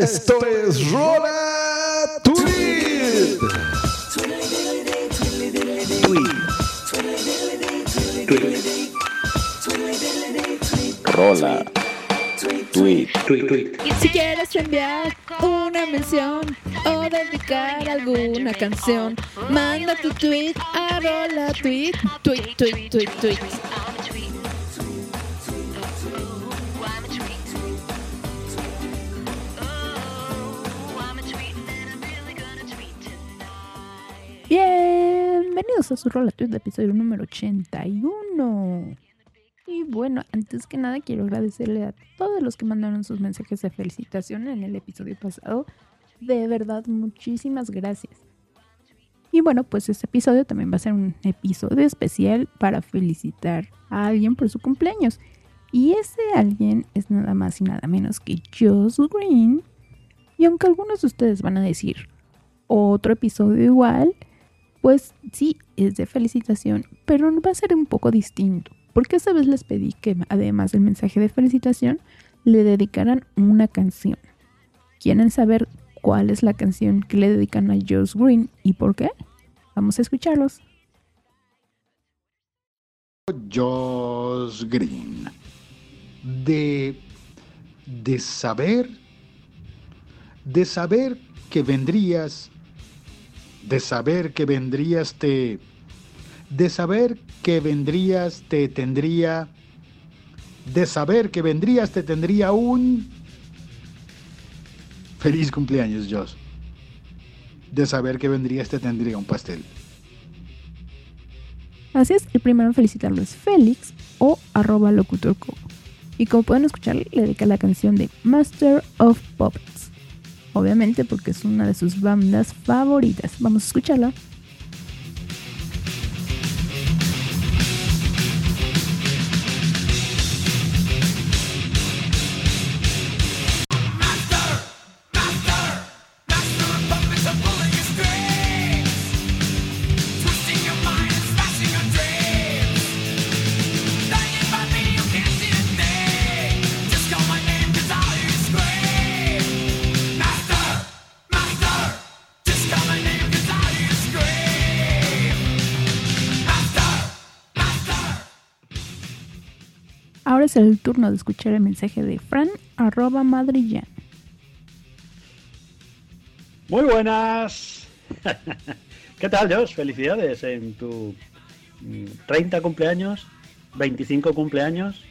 Esto es Rola Tweet. Rola. Tweet. Si quieres enviar una mención o dedicar alguna canción, manda tu tweet a rola tweet, tweet, tweet, tweet, tweet. Bienvenidos a su rola de episodio número 81. Y bueno, antes que nada quiero agradecerle a todos los que mandaron sus mensajes de felicitación en el episodio pasado. De verdad, muchísimas gracias. Y bueno, pues este episodio también va a ser un episodio especial para felicitar a alguien por su cumpleaños. Y ese alguien es nada más y nada menos que Joss Green. Y aunque algunos de ustedes van a decir otro episodio igual, pues sí, es de felicitación, pero va a ser un poco distinto porque esta vez les pedí que además del mensaje de felicitación le dedicaran una canción. ¿Quieren saber cuál es la canción que le dedican a Joss Green y por qué? Vamos a escucharlos. Joss Green. De, de saber, de saber que vendrías, de saber que vendrías te, de saber que vendrías te tendría, de saber que vendrías te tendría un... Feliz cumpleaños, Joss. De saber que vendrías te tendría un pastel. Así es, el primero en felicitarlo es Félix o arroba locutorco. Y como pueden escuchar, le dedica la canción de Master of Puppets. Obviamente porque es una de sus bandas favoritas. Vamos a escucharla. Ahora es el turno de escuchar el mensaje de Fran, arroba madrillan. Muy buenas. ¿Qué tal, Josh? Felicidades en tu 30 cumpleaños, 25 cumpleaños,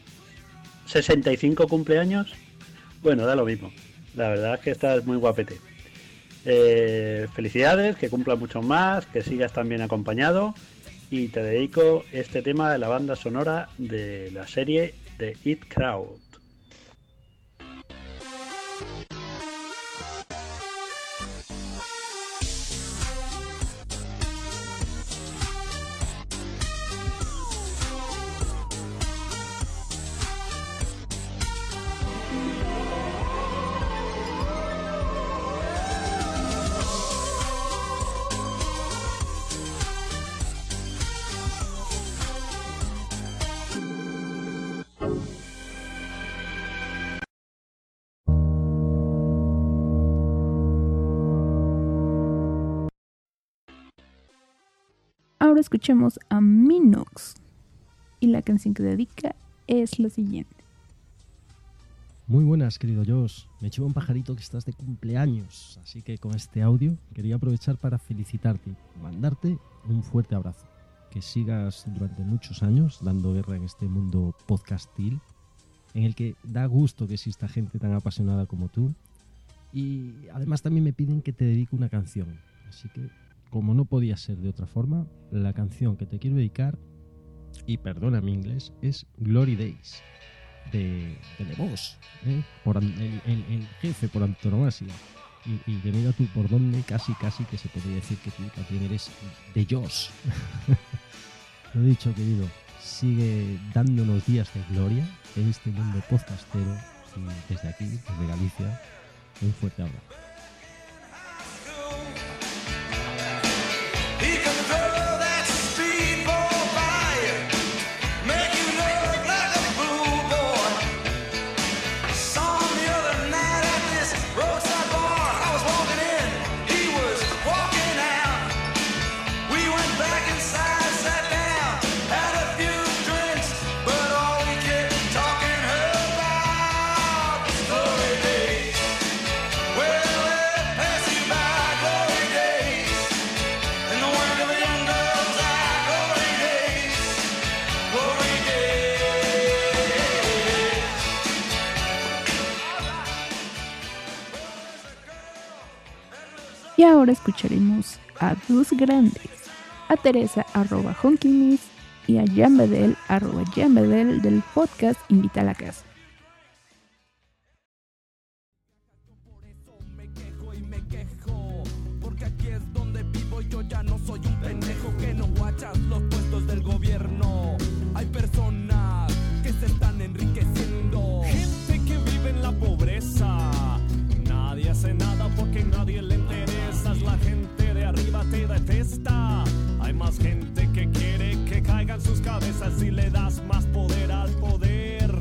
65 cumpleaños. Bueno, da lo mismo. La verdad es que estás muy guapete. Eh, felicidades, que cumpla mucho más, que sigas también acompañado. Y te dedico este tema de la banda sonora de la serie de It Crowd. Escuchemos a Minox. Y la canción que dedica es la siguiente. Muy buenas, querido Josh. Me lleva un pajarito que estás de cumpleaños, así que con este audio quería aprovechar para felicitarte mandarte un fuerte abrazo. Que sigas durante muchos años dando guerra en este mundo podcastil, en el que da gusto que exista gente tan apasionada como tú. Y además también me piden que te dedique una canción, así que como no podía ser de otra forma, la canción que te quiero dedicar, y perdona mi inglés, es Glory Days, de, de The Boss, ¿eh? por el, jefe por antonomasia. Y, y que mira tú por dónde casi casi que se podría decir que tú también eres de Joss. Lo dicho, querido, sigue dándonos días de gloria en este mundo podcastero y desde aquí, desde Galicia, un fuerte abrazo. Escucharemos a dos grandes, a Teresa arroba honkymiss y a Jan Bedel arroba Jan Bedel del podcast Invita a la Casa. Porque Nadie le interesa Es La gente de arriba te detesta. Hay más gente que quiere que caigan sus cabezas Si le das más poder al poder.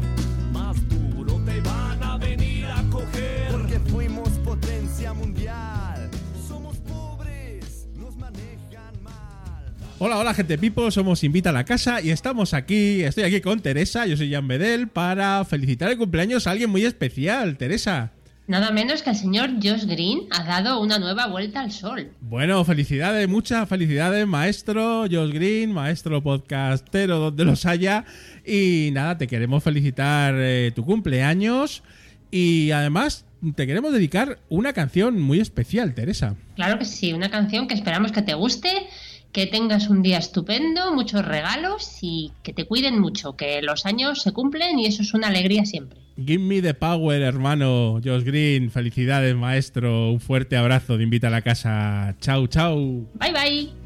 Más duro te van a venir a coger. Porque fuimos potencia mundial. Somos pobres, nos manejan mal. Hola, hola gente people, somos Invita a la Casa y estamos aquí, estoy aquí con Teresa, yo soy Jan Bedel, para felicitar el cumpleaños a alguien muy especial, Teresa. Nada menos que el señor Josh Green ha dado una nueva vuelta al sol. Bueno, felicidades, muchas felicidades, maestro Josh Green, maestro podcastero donde los haya. Y nada, te queremos felicitar eh, tu cumpleaños y además te queremos dedicar una canción muy especial, Teresa. Claro que sí, una canción que esperamos que te guste, que tengas un día estupendo, muchos regalos y que te cuiden mucho, que los años se cumplen y eso es una alegría siempre. Give me the power, hermano Josh Green. Felicidades, maestro. Un fuerte abrazo. Te invita a la casa. Chau, chau. Bye bye.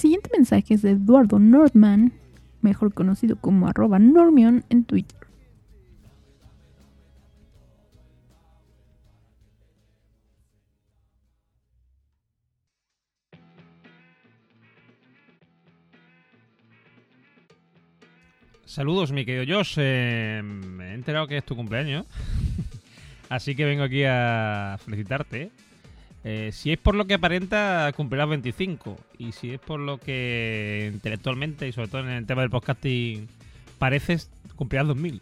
Siguiente mensaje es de Eduardo Nordman, mejor conocido como arroba Normion en Twitter. Saludos, mi querido Josh. Eh, me he enterado que es tu cumpleaños. Así que vengo aquí a felicitarte. Eh, si es por lo que aparenta, cumplirás 25. Y si es por lo que intelectualmente y sobre todo en el tema del podcasting pareces, cumplirás 2000.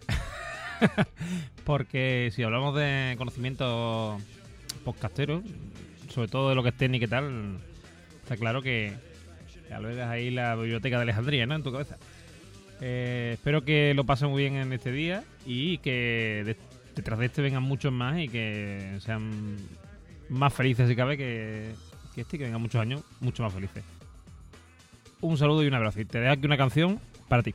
Porque si hablamos de conocimiento podcastero, sobre todo de lo que es técnica y tal, está claro que albergas ahí la biblioteca de Alejandría, ¿no? En tu cabeza. Eh, espero que lo pasen muy bien en este día y que de- detrás de este vengan muchos más y que sean más felices si cabe que, que este que vengan muchos años mucho más felices. Un saludo y un abrazo. Y te dejo aquí una canción para ti.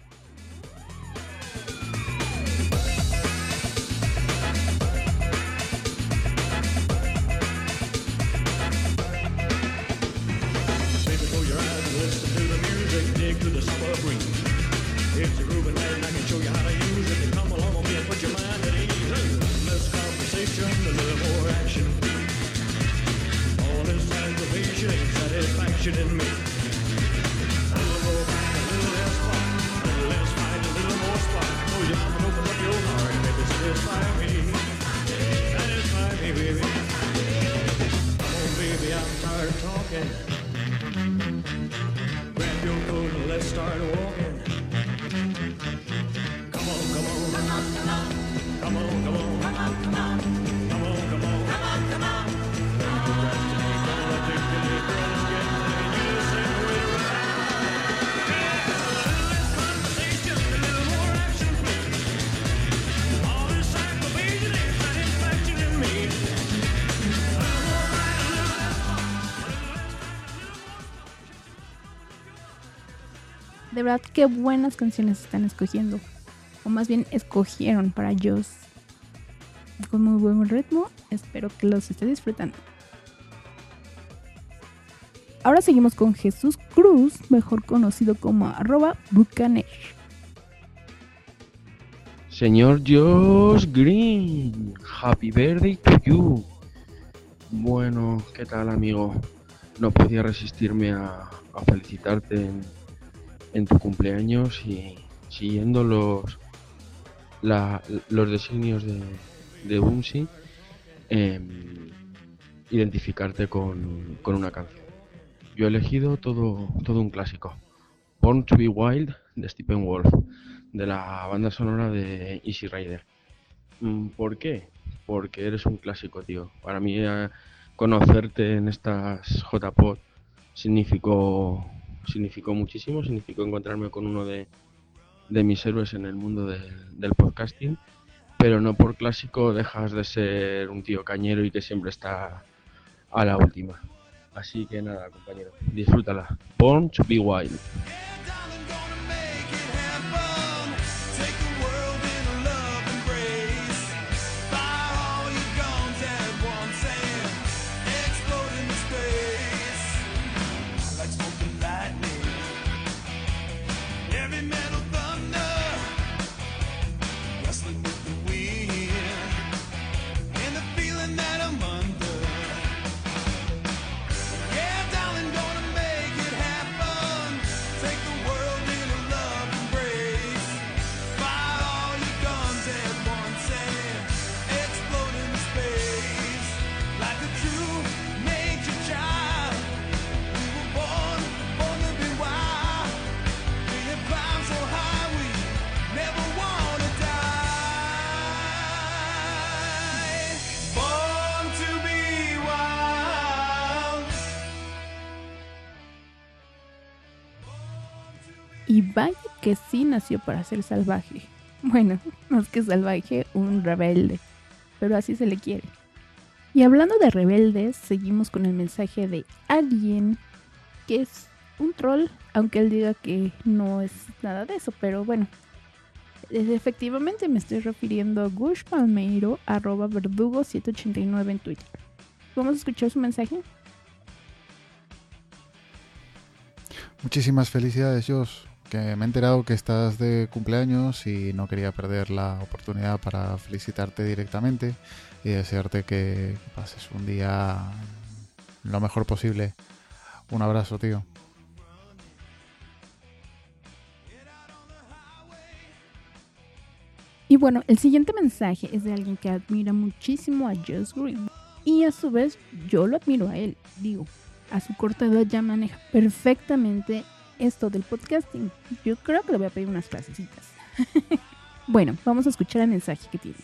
De verdad, qué buenas canciones están escogiendo. O más bien, escogieron para Joss. Con muy buen ritmo. Espero que los esté disfrutando. Ahora seguimos con Jesús Cruz, mejor conocido como arroba Bucaner. Señor Josh Green, happy birthday to you. Bueno, ¿qué tal amigo? No podía resistirme a, felicitarte en tu cumpleaños y siguiendo los, la- los designios de, de em, identificarte con, con una canción. Yo he elegido todo, todo un clásico. Born to be Wild de Stephen Wolf, de la banda sonora de Easy Rider. Mm, ¿Por qué? Porque eres un clásico, tío. Para mí eh, conocerte en estas JPod significó, significó muchísimo, significó encontrarme con uno de, de mis héroes en el mundo del- podcasting, pero no por clásico dejas de ser un tío cañero y que siempre está a la última. Así que nada, compañero, disfrútala. Born to be wild. Y vaya que sí nació para ser salvaje. Bueno, más que salvaje, un rebelde. Pero así se le quiere. Y hablando de rebeldes, seguimos con el mensaje de alguien que es un troll, aunque él diga que no es nada de eso, pero bueno. Efectivamente me estoy refiriendo a Gush Palmeiro, arroba verdugo 789 en Twitter. ¿Vamos a escuchar su mensaje? Muchísimas felicidades, Josh. Que me he enterado que estás de cumpleaños y no quería perder la oportunidad para felicitarte directamente y desearte que pases un día lo mejor posible. Un abrazo, tío. Y bueno, el siguiente mensaje es de alguien que admira muchísimo a Just Green. Y a su vez, yo lo admiro a él. Digo, a su corta edad ya maneja perfectamente esto del podcasting. Yo creo que le voy a pedir unas clasecitas. bueno, vamos a escuchar el mensaje que tiene.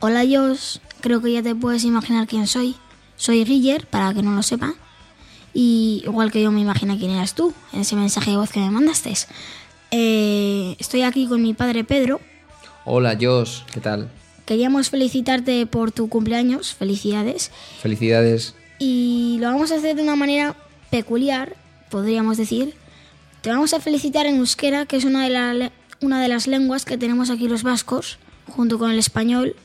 Hola Josh, creo que ya te puedes imaginar quién soy. Soy Riller, para que no lo sepa. Y igual que yo me imagino quién eras tú, en ese mensaje de voz que me mandaste. Eh, estoy aquí con mi padre Pedro. Hola Josh, ¿qué tal? Queríamos felicitarte por tu cumpleaños, felicidades. Felicidades. Y lo vamos a hacer de una manera peculiar, podríamos decir. Te vamos a felicitar en euskera, que es una de, la una de las lenguas que tenemos aquí los vascos, junto con el español.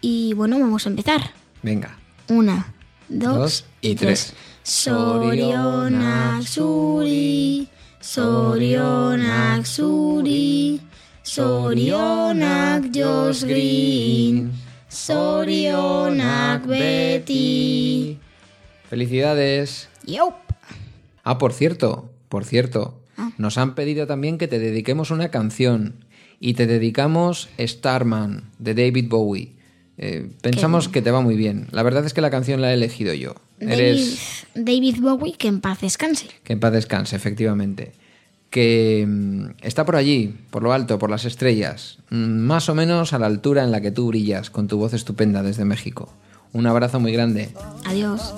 Y bueno, vamos a empezar. Venga. Una, dos, Dos y tres. Sorionak zuri, Sorionak zuri, Sorionak Josh Green, Sorionak Betty. Felicidades. Yup. Ah, por cierto, por cierto, nos han pedido también que te dediquemos una canción y te dedicamos Starman de David Bowie. Eh, pensamos que te va muy bien. La verdad es que la canción la he elegido yo. David, Eres David Bowie, que en paz descanse. que en paz descanse, efectivamente. Que mm, está por allí, por lo alto, por las estrellas, mm, más o menos a la altura en la que tú brillas con tu voz estupenda desde México. Un abrazo muy grande. Adiós.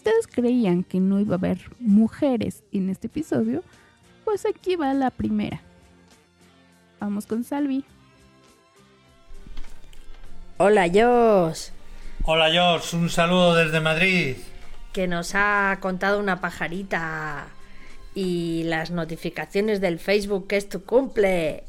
Ustedes creían que no iba a haber mujeres en este episodio, pues aquí va la primera. Vamos con Salvi. Hola, Jos, Hola Jos, un saludo desde Madrid. que nos ha contado una pajarita y las notificaciones del Facebook que es tu cumple.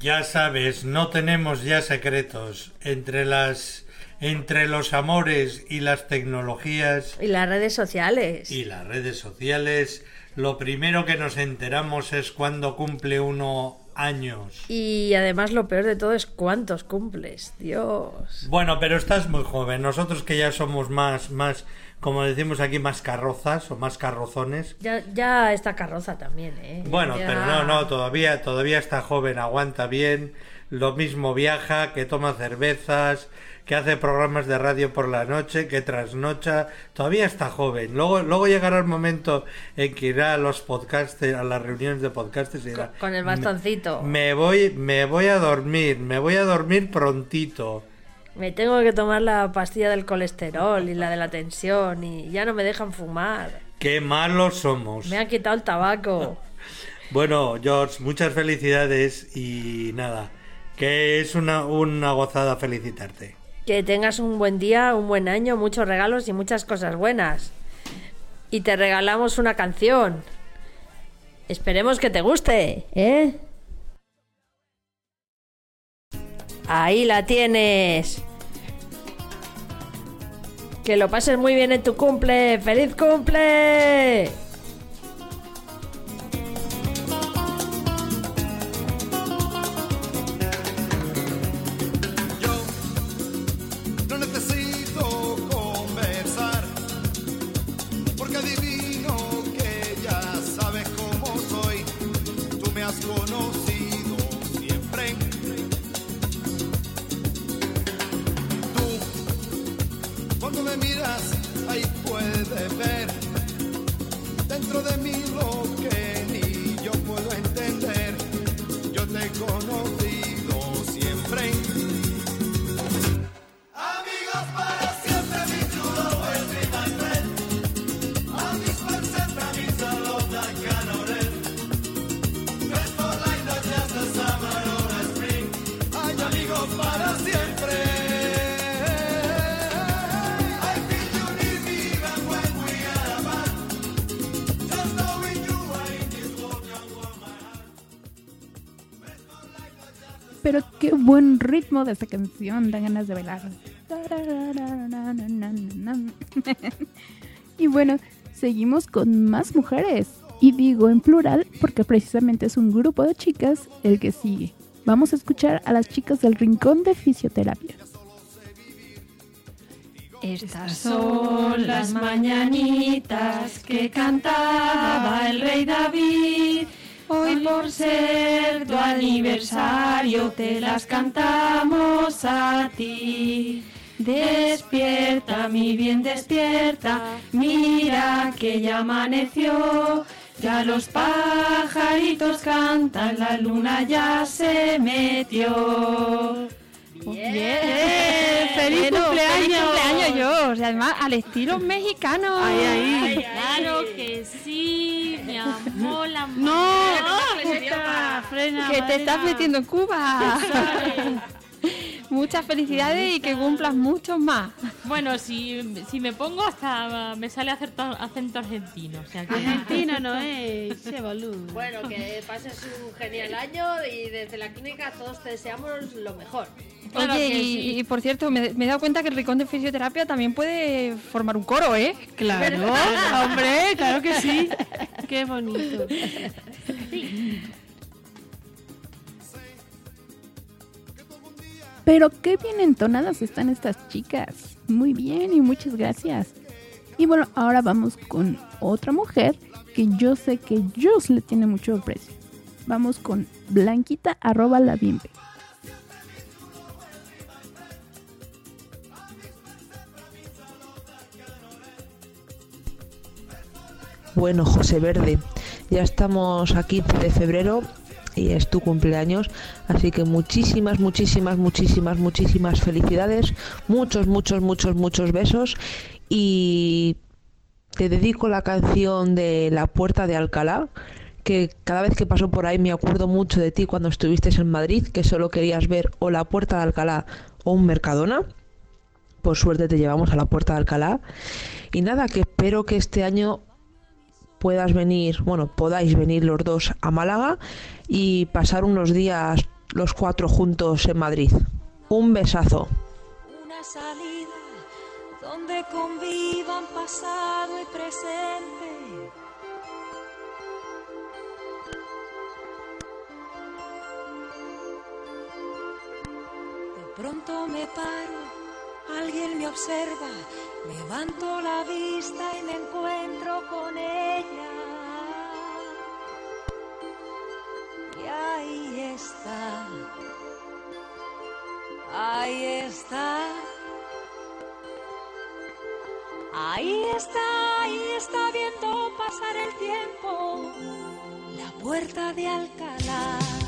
Ya sabes, no tenemos ya secretos entre las entre los amores y las tecnologías Y las redes sociales. y las redes sociales. Lo primero que nos enteramos es cuando cumple uno años. Y además lo peor de todo es cuántos cumples, Dios. Bueno, pero estás muy joven. Nosotros que ya somos más más como decimos aquí más carrozas o más carrozones. Ya, ya está carroza también, ¿eh? Bueno, Ya- pero no, no, todavía, todavía está joven, aguanta bien, lo mismo viaja, que toma cervezas, que hace programas de radio por la noche, que trasnocha, todavía está joven. Luego, luego llegará el momento en que irá a los podcasts, a las reuniones de podcasts y dirá, Con el bastoncito. me voy, me voy a dormir, me voy a dormir prontito. Me tengo que tomar la pastilla del colesterol y la de la tensión y ya no me dejan fumar. Qué malos somos. Me han quitado el tabaco. Bueno, George, muchas felicidades y nada, que es una, una gozada felicitarte. Que tengas un buen día, un buen año, muchos regalos y muchas cosas buenas. Y te regalamos una canción. Esperemos que te guste, ¿eh? Ahí la tienes. Que lo pases muy bien en tu cumple. ¡Feliz cumple! Buen ritmo de esta canción, da ganas de bailar. Y bueno, seguimos con más mujeres. Y digo en plural porque precisamente es un grupo de chicas el que sigue. Vamos a escuchar a las chicas del Rincón de Fisioterapia. Estas son las mañanitas que cantaba el rey David. Hoy por ser tu aniversario te las cantamos a ti. Despierta, mi bien, despierta, mira que ya amaneció. Ya los pajaritos cantan, la luna ya se metió. ¡Bien! ¡Feliz Bueno, cumpleaños! feliz cumpleaños, yo! Y además, al estilo mexicano. Ay, ay. Claro que sí, mi amor, la ¡No! Frena, frena, ¡Que te madera. estás metiendo en Cuba! Muchas felicidades y que cumplas muchos más. Bueno, si, si me pongo hasta me sale acento, acento argentino. O sea que... Argentino no es, che boludo. Bueno, que pases un genial año y desde la clínica todos te deseamos lo mejor. Claro Oye, y, sí. y por cierto, me, me he dado cuenta que el rincón de fisioterapia también puede formar un coro, ¿eh? Claro, hombre, claro que sí. Qué bonito. Pero qué bien entonadas están estas chicas. Muy bien y muchas gracias. Y bueno, ahora vamos con otra mujer que yo sé que Jus le tiene mucho aprecio. Vamos con Blanquita arroba la bimbe. Bueno, José Verde, ya estamos a 15 de febrero y es tu cumpleaños, así que muchísimas, muchísimas, muchísimas, muchísimas felicidades, muchos, muchos, muchos, muchos besos y te dedico la canción de La Puerta de Alcalá, que cada vez que paso por ahí me acuerdo mucho de ti cuando estuviste en Madrid, que solo querías ver o La Puerta de Alcalá o un Mercadona. Por suerte te llevamos a La Puerta de Alcalá. Y nada, que espero que este año puedas venir, bueno, podáis venir los dos a Málaga y pasar unos días los cuatro juntos en Madrid. Un besazo. Una salida donde convivan pasado y presente. De pronto me paro, alguien me observa, levanto la vista y me encuentro con ella. Y ahí está, ahí está. Ahí está, ahí está viendo pasar el tiempo. La puerta de Alcalá.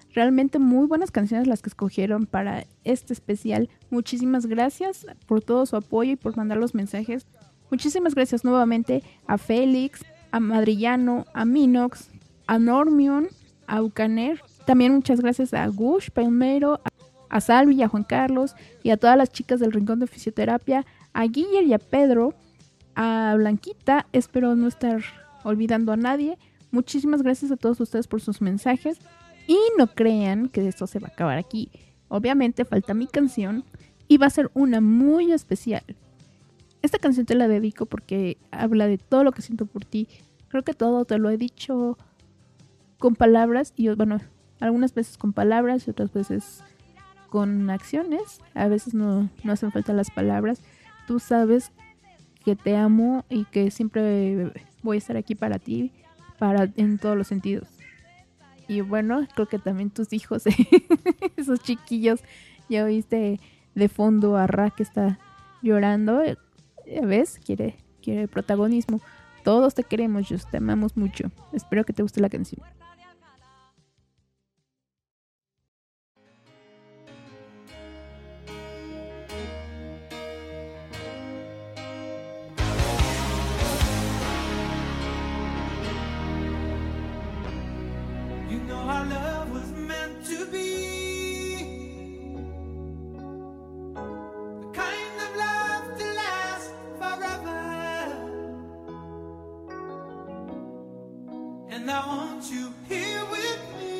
realmente muy buenas canciones las que escogieron para este especial. Muchísimas gracias por todo su apoyo y por mandar los mensajes. Muchísimas gracias nuevamente a Félix, a Madrillano, a Minox, a Normion, a Ucaner. También muchas gracias a Gush, Palmero, a, Salvi a Juan Carlos y a todas las chicas del Rincón de Fisioterapia, a Guiller y a Pedro, a Blanquita. Espero no estar olvidando a nadie. Muchísimas gracias a todos ustedes por sus mensajes. Y no crean que esto se va a acabar aquí. Obviamente falta mi canción y va a ser una muy especial. Esta canción te la dedico porque habla de todo lo que siento por ti. Creo que todo te lo he dicho con palabras y bueno, algunas veces con palabras y otras veces con acciones. A veces no, no hacen falta las palabras. Tú sabes que te amo y que siempre voy a estar aquí para ti, para en todos los sentidos. Y bueno, creo que también tus hijos, esos chiquillos, ya oíste de fondo a Ra que está llorando. Ves, quiere, quiere protagonismo. Todos te queremos, Just, te amamos mucho. Espero que te guste la canción. and I want you here with me.